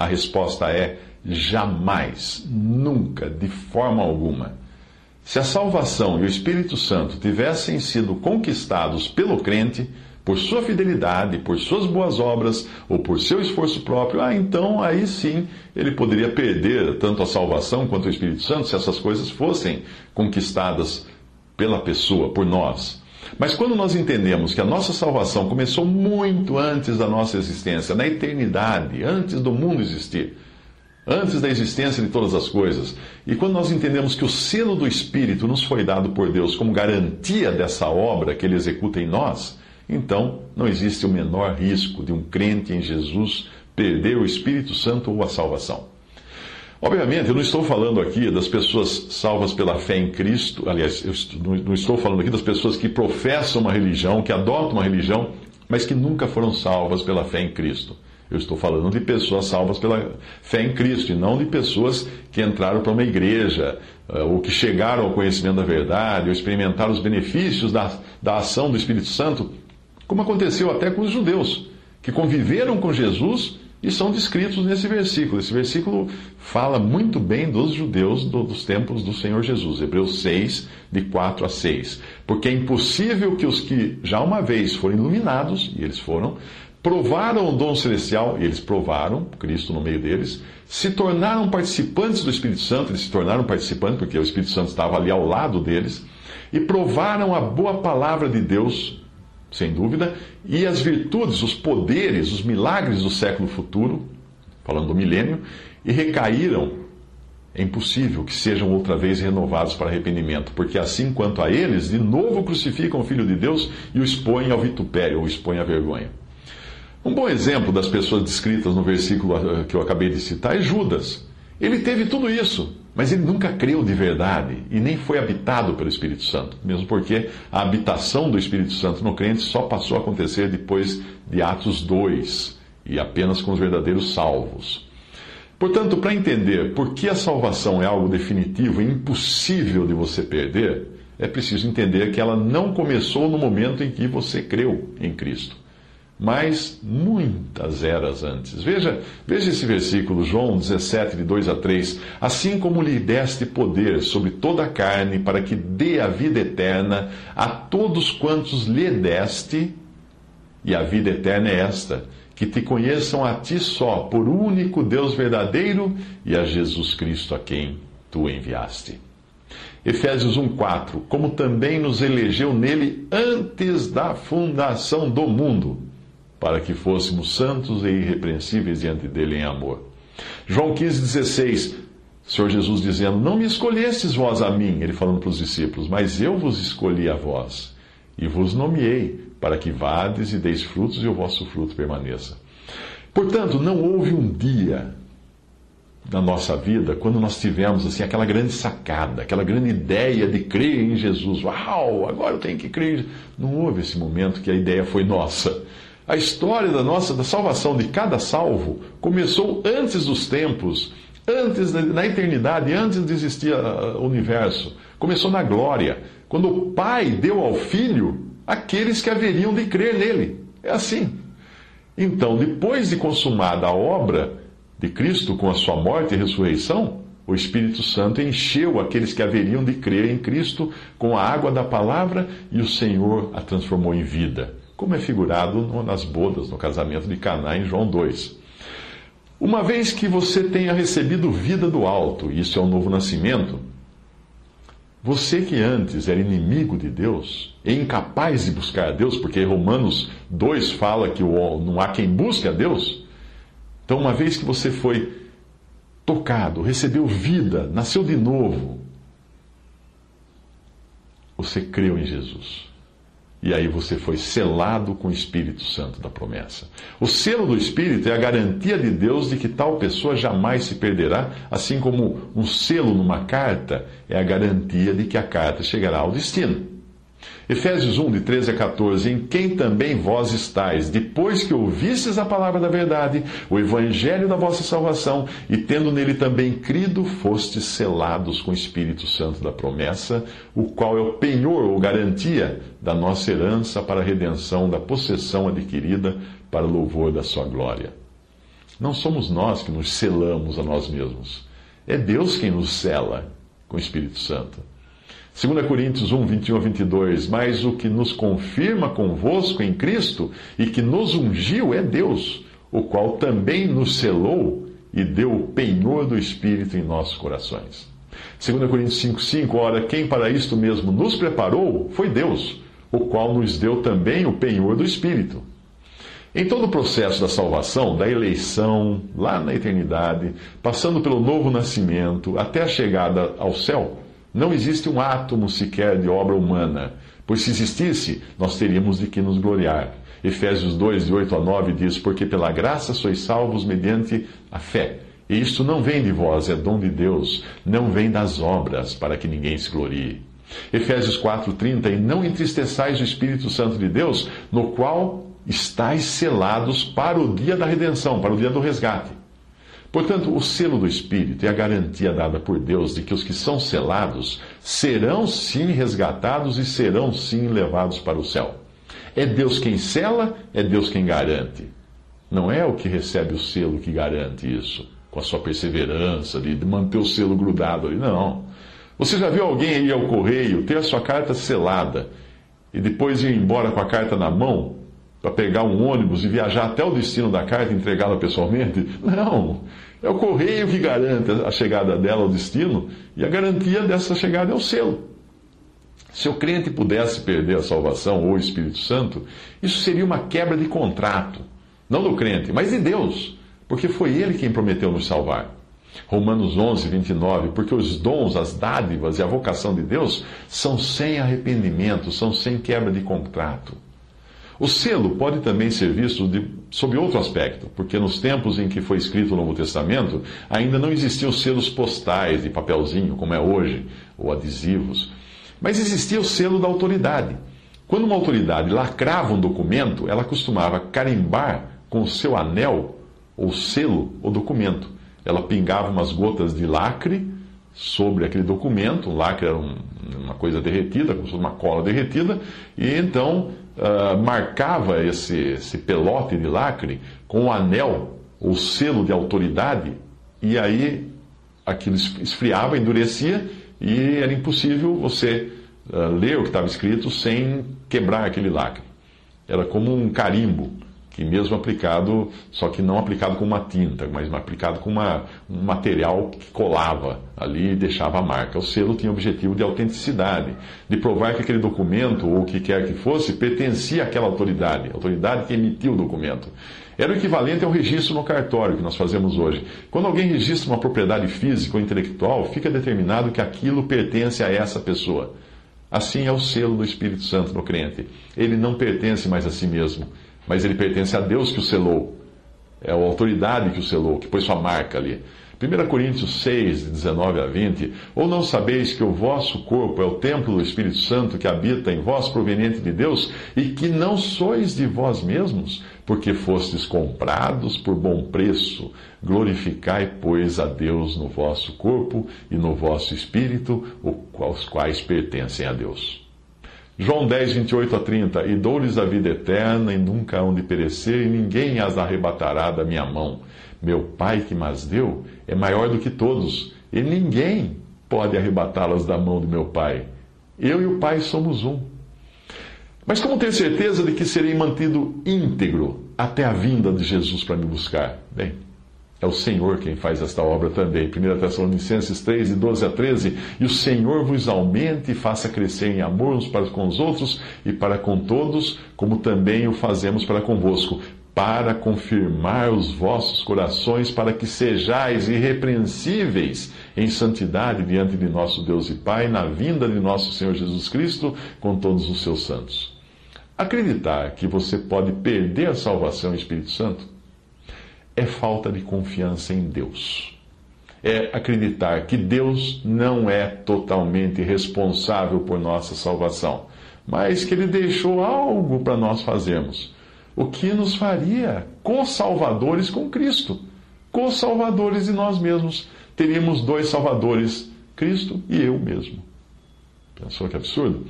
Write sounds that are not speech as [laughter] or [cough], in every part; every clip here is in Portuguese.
A resposta é jamais, nunca, de forma alguma. Se a salvação e o Espírito Santo tivessem sido conquistados pelo crente, por sua fidelidade, por suas boas obras ou por seu esforço próprio, ah, então aí sim ele poderia perder tanto a salvação quanto o Espírito Santo se essas coisas fossem conquistadas pela pessoa, por nós. Mas quando nós entendemos que a nossa salvação começou muito antes da nossa existência, na eternidade, antes do mundo existir, antes da existência de todas as coisas. E quando nós entendemos que o selo do Espírito nos foi dado por Deus como garantia dessa obra que Ele executa em nós, então não existe o menor risco de um crente em Jesus perder o Espírito Santo ou a salvação. Obviamente, eu não estou falando aqui das pessoas salvas pela fé em Cristo, aliás, eu não estou falando aqui das pessoas que professam uma religião, que adotam uma religião, mas que nunca foram salvas pela fé em Cristo. Eu estou falando de pessoas salvas pela fé em Cristo e não de pessoas que entraram para uma igreja eh, ou que chegaram ao conhecimento da verdade ou experimentaram os benefícios da, da ação do Espírito Santo, como aconteceu até com os judeus, que conviveram com Jesus e são descritos nesse versículo. Esse versículo fala muito bem dos judeus do, dos tempos do Senhor Jesus. Hebreus 6, de 4 a 6. Porque é impossível que os que já uma vez foram iluminados, e eles foram, provaram o dom celestial, e eles provaram, Cristo no meio deles, se tornaram participantes do Espírito Santo, eles se tornaram participantes porque o Espírito Santo estava ali ao lado deles, e provaram a boa palavra de Deus, sem dúvida, e as virtudes, os poderes, os milagres do século futuro, falando do milênio, e recaíram. É impossível que sejam outra vez renovados para arrependimento, porque assim quanto a eles, de novo crucificam o Filho de Deus e o expõem ao vitupério, ou expõem à vergonha. Um bom exemplo das pessoas descritas no versículo eh, que eu acabei de citar é Judas. Ele teve tudo isso, mas ele nunca creu de verdade e nem foi habitado pelo Espírito Santo, mesmo porque a habitação do Espírito Santo no crente só passou a acontecer depois de Atos 2 e apenas com os verdadeiros salvos. Portanto, para entender por que a salvação é algo definitivo e impossível de você perder, é preciso entender que ela não começou no momento em que você creu em Cristo mas muitas eras antes. Veja, veja esse versículo, João 17, de 2 a 3. Assim como lhe deste poder sobre toda a carne, para que dê a vida eterna a todos quantos lhe deste, e a vida eterna é esta, que te conheçam a ti só, por único Deus verdadeiro, e a Jesus Cristo a quem tu enviaste. Efésios 1,4: Como também nos elegeu nele antes da fundação do mundo para que fôssemos santos e irrepreensíveis diante dele em amor. João 15,16, Senhor Jesus dizendo: Não me escolhestes vós a mim, ele falando para os discípulos, mas eu vos escolhi a vós, e vos nomeei, para que vades e deis frutos e o vosso fruto permaneça. Portanto, não houve um dia na nossa vida quando nós tivemos assim aquela grande sacada, aquela grande ideia de crer em Jesus. Uau, agora eu tenho que crer. Não houve esse momento que a ideia foi nossa. A história da nossa da salvação de cada salvo começou antes dos tempos, antes na eternidade, antes de existir o universo. Começou na glória, quando o Pai deu ao Filho aqueles que haveriam de crer nele. É assim. Então, depois de consumada a obra de Cristo com a sua morte e ressurreição, o Espírito Santo encheu aqueles que haveriam de crer em Cristo com a água da palavra e o Senhor a transformou em vida como é figurado nas bodas, no casamento de Caná em João 2. Uma vez que você tenha recebido vida do alto, isso é o novo nascimento, você que antes era inimigo de Deus e incapaz de buscar a Deus, porque Romanos 2 fala que não há quem busque a Deus. Então, uma vez que você foi tocado, recebeu vida, nasceu de novo, você creu em Jesus. E aí você foi selado com o Espírito Santo da promessa. O selo do Espírito é a garantia de Deus de que tal pessoa jamais se perderá, assim como um selo numa carta é a garantia de que a carta chegará ao destino. Efésios 1, de 13 a 14, em quem também vós estáis, depois que ouvistes a palavra da verdade, o evangelho da vossa salvação, e tendo nele também crido, fostes selados com o Espírito Santo da promessa, o qual é o penhor ou garantia da nossa herança para a redenção da possessão adquirida para o louvor da sua glória. Não somos nós que nos selamos a nós mesmos. É Deus quem nos sela com o Espírito Santo. 2 Coríntios 1, 21 a 22. Mas o que nos confirma convosco em Cristo e que nos ungiu é Deus, o qual também nos selou e deu o penhor do Espírito em nossos corações. 2 Coríntios 5, 5. Ora, quem para isto mesmo nos preparou foi Deus, o qual nos deu também o penhor do Espírito. Em todo o processo da salvação, da eleição, lá na eternidade, passando pelo novo nascimento, até a chegada ao céu, não existe um átomo sequer de obra humana, pois se existisse, nós teríamos de que nos gloriar. Efésios 2, de 8 a 9 diz: Porque pela graça sois salvos mediante a fé. E isto não vem de vós, é dom de Deus, não vem das obras, para que ninguém se glorie. Efésios 4,30: E não entristeçais o Espírito Santo de Deus, no qual estáis selados para o dia da redenção, para o dia do resgate. Portanto, o selo do Espírito é a garantia dada por Deus de que os que são selados serão sim resgatados e serão sim levados para o céu. É Deus quem sela, é Deus quem garante. Não é o que recebe o selo que garante isso, com a sua perseverança de manter o selo grudado ali. Não. Você já viu alguém ir ao correio, ter a sua carta selada e depois ir embora com a carta na mão para pegar um ônibus e viajar até o destino da carta e entregá-la pessoalmente? Não. É o correio que garante a chegada dela ao destino e a garantia dessa chegada é o selo. Se o crente pudesse perder a salvação ou o Espírito Santo, isso seria uma quebra de contrato. Não do crente, mas de Deus, porque foi ele quem prometeu nos salvar. Romanos 11, 29, porque os dons, as dádivas e a vocação de Deus são sem arrependimento, são sem quebra de contrato. O selo pode também ser visto de, sob outro aspecto, porque nos tempos em que foi escrito o Novo Testamento, ainda não existiam selos postais de papelzinho, como é hoje, ou adesivos. Mas existia o selo da autoridade. Quando uma autoridade lacrava um documento, ela costumava carimbar com o seu anel ou selo o documento. Ela pingava umas gotas de lacre sobre aquele documento, o lacre era um, uma coisa derretida, como se fosse uma cola derretida, e então uh, marcava esse, esse pelote de lacre com o anel, ou selo de autoridade, e aí aquilo esfriava, endurecia, e era impossível você uh, ler o que estava escrito sem quebrar aquele lacre. Era como um carimbo que mesmo aplicado, só que não aplicado com uma tinta, mas aplicado com uma, um material que colava ali e deixava a marca. O selo tinha o objetivo de autenticidade, de provar que aquele documento, ou o que quer que fosse, pertencia àquela autoridade, a autoridade que emitiu o documento. Era o equivalente ao registro no cartório que nós fazemos hoje. Quando alguém registra uma propriedade física ou intelectual, fica determinado que aquilo pertence a essa pessoa. Assim é o selo do Espírito Santo no crente. Ele não pertence mais a si mesmo mas ele pertence a Deus que o selou. É a autoridade que o selou, que pôs sua marca ali. 1 Coríntios 6, 19 a 20. Ou não sabeis que o vosso corpo é o templo do Espírito Santo que habita em vós, proveniente de Deus, e que não sois de vós mesmos, porque fostes comprados por bom preço? Glorificai, pois, a Deus no vosso corpo e no vosso espírito, os quais pertencem a Deus. João 10, 28 a 30. E dou-lhes a vida eterna, e nunca hão de perecer, e ninguém as arrebatará da minha mão. Meu Pai que mas deu é maior do que todos, e ninguém pode arrebatá-las da mão do meu Pai. Eu e o Pai somos um. Mas como ter certeza de que serei mantido íntegro até a vinda de Jesus para me buscar? Bem, É o Senhor quem faz esta obra também. 1 Tessalonicenses 3, de 12 a 13. E o Senhor vos aumente e faça crescer em amor uns para com os outros e para com todos, como também o fazemos para convosco, para confirmar os vossos corações, para que sejais irrepreensíveis em santidade diante de nosso Deus e Pai, na vinda de nosso Senhor Jesus Cristo com todos os seus santos. Acreditar que você pode perder a salvação e Espírito Santo é falta de confiança em Deus. É acreditar que Deus não é totalmente responsável por nossa salvação, mas que Ele deixou algo para nós fazermos, o que nos faria co-salvadores com Cristo, co-salvadores de nós mesmos. Teríamos dois salvadores, Cristo e eu mesmo. Pensou que absurdo?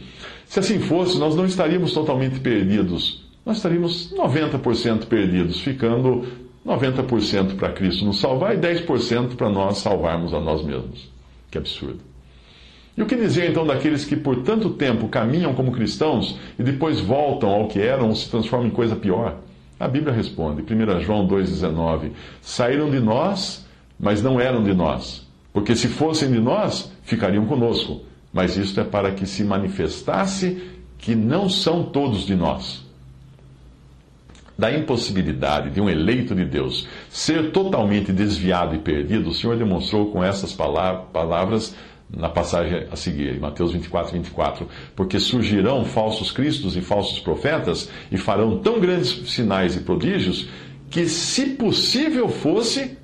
Se assim fosse, nós não estaríamos totalmente perdidos, nós estaríamos 90% perdidos, ficando 90% para Cristo nos salvar e 10% para nós salvarmos a nós mesmos. Que absurdo. E o que dizer então daqueles que por tanto tempo caminham como cristãos e depois voltam ao que eram ou se transformam em coisa pior? A Bíblia responde, 1 João 2,19: Saíram de nós, mas não eram de nós. Porque se fossem de nós, ficariam conosco. Mas isto é para que se manifestasse que não são todos de nós da impossibilidade de um eleito de Deus ser totalmente desviado e perdido, o Senhor demonstrou com essas palavras na passagem a seguir, em Mateus 24, 24. Porque surgirão falsos cristos e falsos profetas e farão tão grandes sinais e prodígios que, se possível fosse,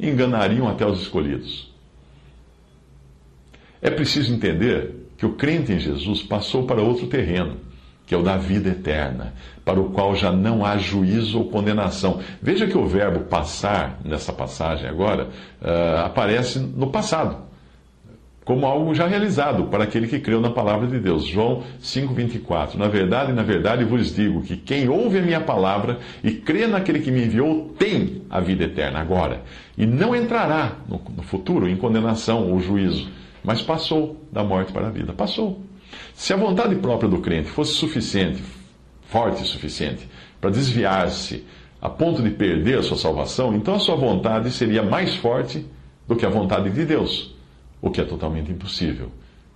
enganariam até os escolhidos. É preciso entender que o crente em Jesus passou para outro terreno que é o da vida eterna, para o qual já não há juízo ou condenação. Veja que o verbo passar, nessa passagem agora, uh, aparece no passado, como algo já realizado para aquele que creu na palavra de Deus. João 5,24. Na verdade, na verdade vos digo que quem ouve a minha palavra e crê naquele que me enviou tem a vida eterna agora, e não entrará no, no futuro em condenação ou juízo, mas passou da morte para a vida. Passou. Se a vontade própria do crente fosse suficiente, forte o suficiente, para desviar-se a ponto de perder a sua salvação, então a sua vontade seria mais forte do que a vontade de Deus, o que é totalmente impossível.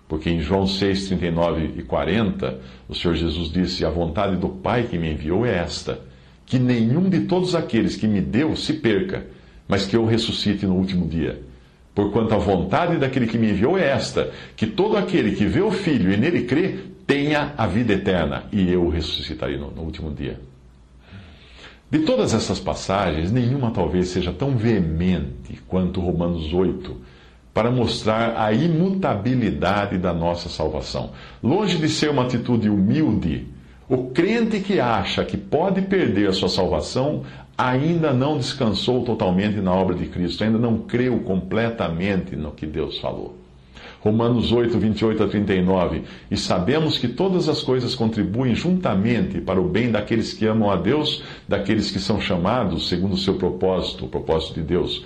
Porque em João 6, 39 e 40, o Senhor Jesus disse: A vontade do Pai que me enviou é esta, que nenhum de todos aqueles que me deu se perca, mas que eu ressuscite no último dia. Porquanto a vontade daquele que me enviou é esta: que todo aquele que vê o Filho e nele crê tenha a vida eterna, e eu o ressuscitarei no, no último dia. De todas essas passagens, nenhuma talvez seja tão veemente quanto Romanos 8, para mostrar a imutabilidade da nossa salvação. Longe de ser uma atitude humilde, o crente que acha que pode perder a sua salvação ainda não descansou totalmente na obra de Cristo, ainda não creu completamente no que Deus falou. Romanos 8, 28 a 39. E sabemos que todas as coisas contribuem juntamente para o bem daqueles que amam a Deus, daqueles que são chamados segundo o seu propósito, o propósito de Deus.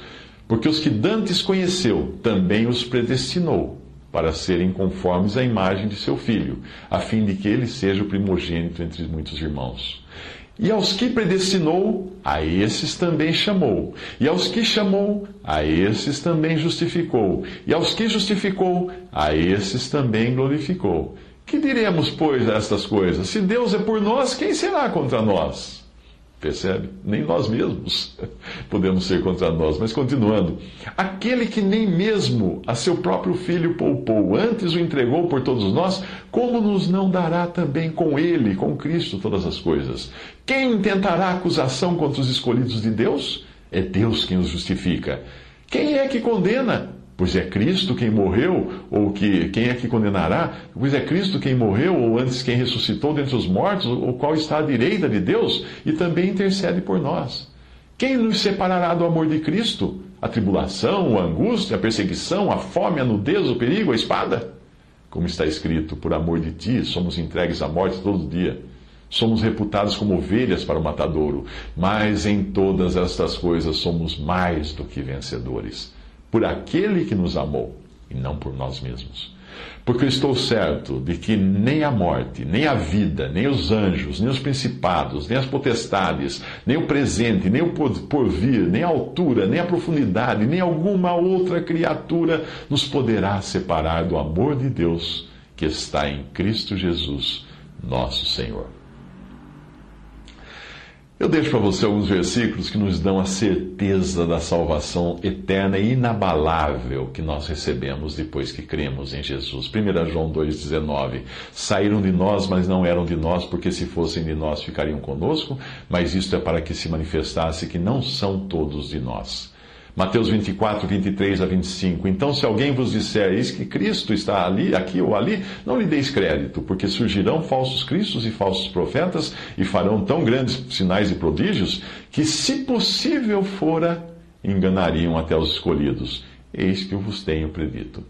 Porque os que dantes conheceu, também os predestinou para serem conformes à imagem de seu filho, a fim de que ele seja o primogênito entre muitos irmãos. E aos que predestinou, a esses também chamou. E aos que chamou, a esses também justificou. E aos que justificou, a esses também glorificou. Que diremos, pois, a estas coisas? Se Deus é por nós, quem será contra nós? Percebe? Nem nós mesmos [laughs] podemos ser contra nós. Mas continuando. Aquele que nem mesmo a seu próprio filho poupou, antes o entregou por todos nós, como nos não dará também com ele, com Cristo, todas as coisas? Quem intentará acusação contra os escolhidos de Deus? É Deus quem os justifica. Quem é que condena? Pois é Cristo quem morreu, ou que quem é que condenará? Pois é Cristo quem morreu, ou antes quem ressuscitou dentre os mortos, o qual está à direita de Deus e também intercede por nós. Quem nos separará do amor de Cristo? A tribulação, a angústia, a perseguição, a fome, a nudez, o perigo, a espada? Como está escrito, por amor de ti somos entregues à morte todo dia. Somos reputados como ovelhas para o matadouro, mas em todas estas coisas somos mais do que vencedores por aquele que nos amou. e não por nós mesmos. Porque eu estou certo de que nem a morte, nem a vida, nem os anjos, nem os principados, nem as potestades, nem o presente, nem o porvir, nem a altura, nem a profundidade, nem alguma outra criatura nos poderá separar do amor de Deus que está em Cristo Jesus, nosso Senhor. Eu deixo para você alguns versículos que nos dão a certeza da salvação eterna e inabalável que nós recebemos depois que cremos em Jesus. 1 João 2,19: Saíram de nós, mas não eram de nós, porque se fossem de nós ficariam conosco, mas isto é para que se manifestasse que não são todos de nós. Mateus 24, 23 a 25. Então, se alguém vos disser, eis que Cristo está ali, aqui ou ali, não lhe deis crédito, porque surgirão falsos cristos e falsos profetas e farão tão grandes sinais e prodígios que, se possível fora, enganariam até os escolhidos. Eis que eu vos tenho predito.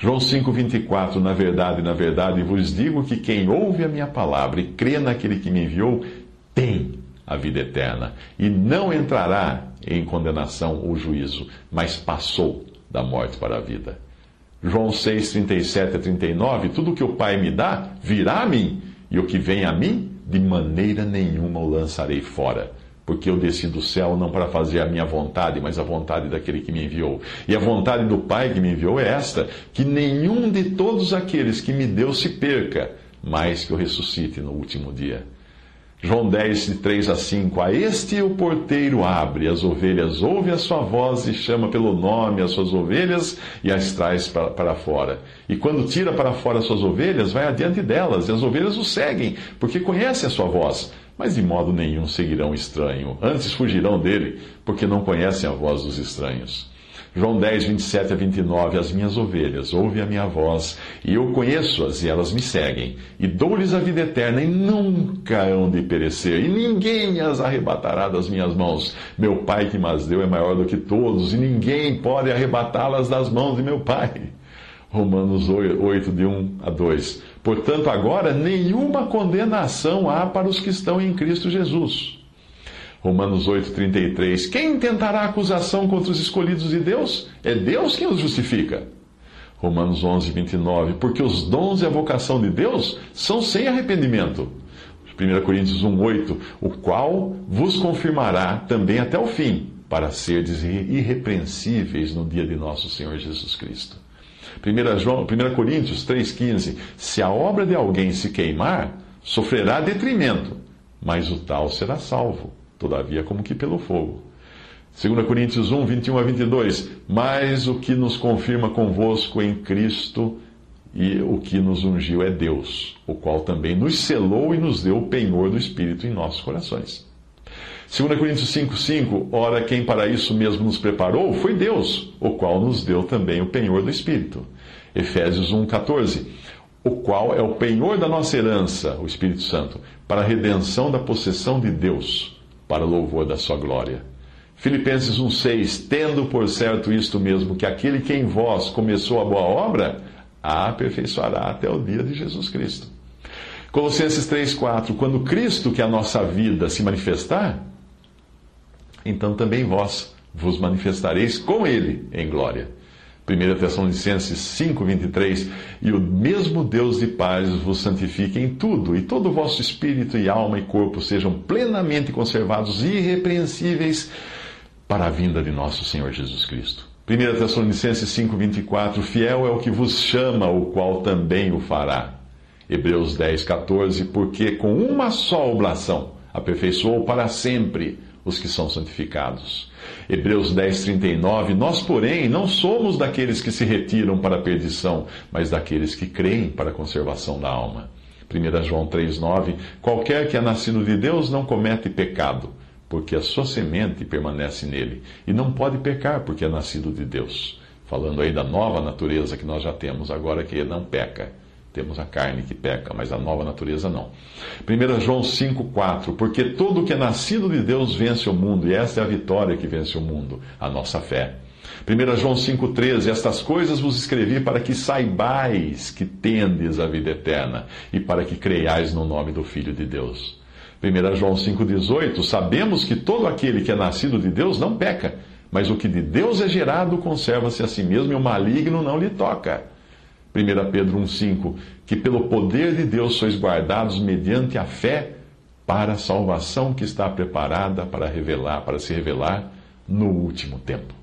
João 5,24 Na verdade, na verdade vos digo que quem ouve a minha palavra e crê naquele que me enviou, tem a vida eterna, e não entrará em condenação ou juízo, mas passou da morte para a vida. João 6, 37 a 39, tudo que o Pai me dá virá a mim, e o que vem a mim, de maneira nenhuma o lançarei fora. Porque eu desci do céu não para fazer a minha vontade, mas a vontade daquele que me enviou. E a vontade do Pai que me enviou é esta: que nenhum de todos aqueles que me deu se perca, mas que eu ressuscite no último dia. João 10, de 3 a 5. A este o porteiro abre, as ovelhas ouve a sua voz e chama pelo nome as suas ovelhas e as traz para, para fora. E quando tira para fora as suas ovelhas, vai adiante delas, e as ovelhas o seguem, porque conhecem a sua voz. Mas de modo nenhum seguirão o estranho, antes fugirão dele, porque não conhecem a voz dos estranhos. João 10, 27 a 29, as minhas ovelhas ouvem a minha voz, e eu conheço-as, e elas me seguem, e dou-lhes a vida eterna, e nunca hão de perecer, e ninguém as arrebatará das minhas mãos. Meu Pai que mas deu é maior do que todos, e ninguém pode arrebatá-las das mãos de meu Pai. Romanos 8, de 1 a 2. Portanto, agora nenhuma condenação há para os que estão em Cristo Jesus Romanos 8,33. Quem tentará acusação contra os escolhidos de Deus? É Deus quem os justifica. Romanos 11, 29. Porque os dons e a vocação de Deus são sem arrependimento. 1 Coríntios 1, 8. O qual vos confirmará também até o fim, para serdes irrepreensíveis no dia de nosso Senhor Jesus Cristo. 1, João, 1 Coríntios 3,15. Se a obra de alguém se queimar, sofrerá detrimento, mas o tal será salvo todavia como que pelo fogo. 2 Coríntios 1, 21 a 22. Mas o que nos confirma convosco em Cristo e o que nos ungiu é Deus, o qual também nos selou e nos deu o penhor do Espírito em nossos corações. 2 Coríntios 5, 5. Ora, quem para isso mesmo nos preparou foi Deus, o qual nos deu também o penhor do Espírito. Efésios 1, 14. O qual é o penhor da nossa herança, o Espírito Santo, para a redenção da possessão de Deus para louvor da sua glória. Filipenses 1,6: Tendo por certo isto mesmo, que aquele que em vós começou a boa obra, a aperfeiçoará até o dia de Jesus Cristo. Colossenses 3,4: Quando Cristo, que é a nossa vida, se manifestar, então também vós vos manifestareis com Ele em glória. 1 Tessalonicenses 5, 23, e o mesmo Deus de paz vos santifique em tudo, e todo o vosso espírito e alma e corpo sejam plenamente conservados irrepreensíveis para a vinda de nosso Senhor Jesus Cristo. 1 Tessalonicenses 5, 24, fiel é o que vos chama, o qual também o fará. Hebreus 10, 14, porque com uma só oblação aperfeiçoou para sempre os que são santificados. Hebreus 10, 39. Nós, porém, não somos daqueles que se retiram para a perdição, mas daqueles que creem para a conservação da alma. 1 João 3, 9. Qualquer que é nascido de Deus não comete pecado, porque a sua semente permanece nele, e não pode pecar, porque é nascido de Deus. Falando aí da nova natureza que nós já temos agora, que não peca. Temos a carne que peca, mas a nova natureza não. 1 João 5,4 Porque todo que é nascido de Deus vence o mundo, e esta é a vitória que vence o mundo, a nossa fé. 1 João 5,13 Estas coisas vos escrevi para que saibais que tendes a vida eterna, e para que creiais no nome do Filho de Deus. 1 João 5,18 Sabemos que todo aquele que é nascido de Deus não peca Mas o que de Deus é gerado conserva-se a si mesmo e o maligno não lhe toca. 1 Pedro 1,5: Que pelo poder de Deus sois guardados mediante a fé para a salvação que está preparada para revelar, para se revelar no último tempo.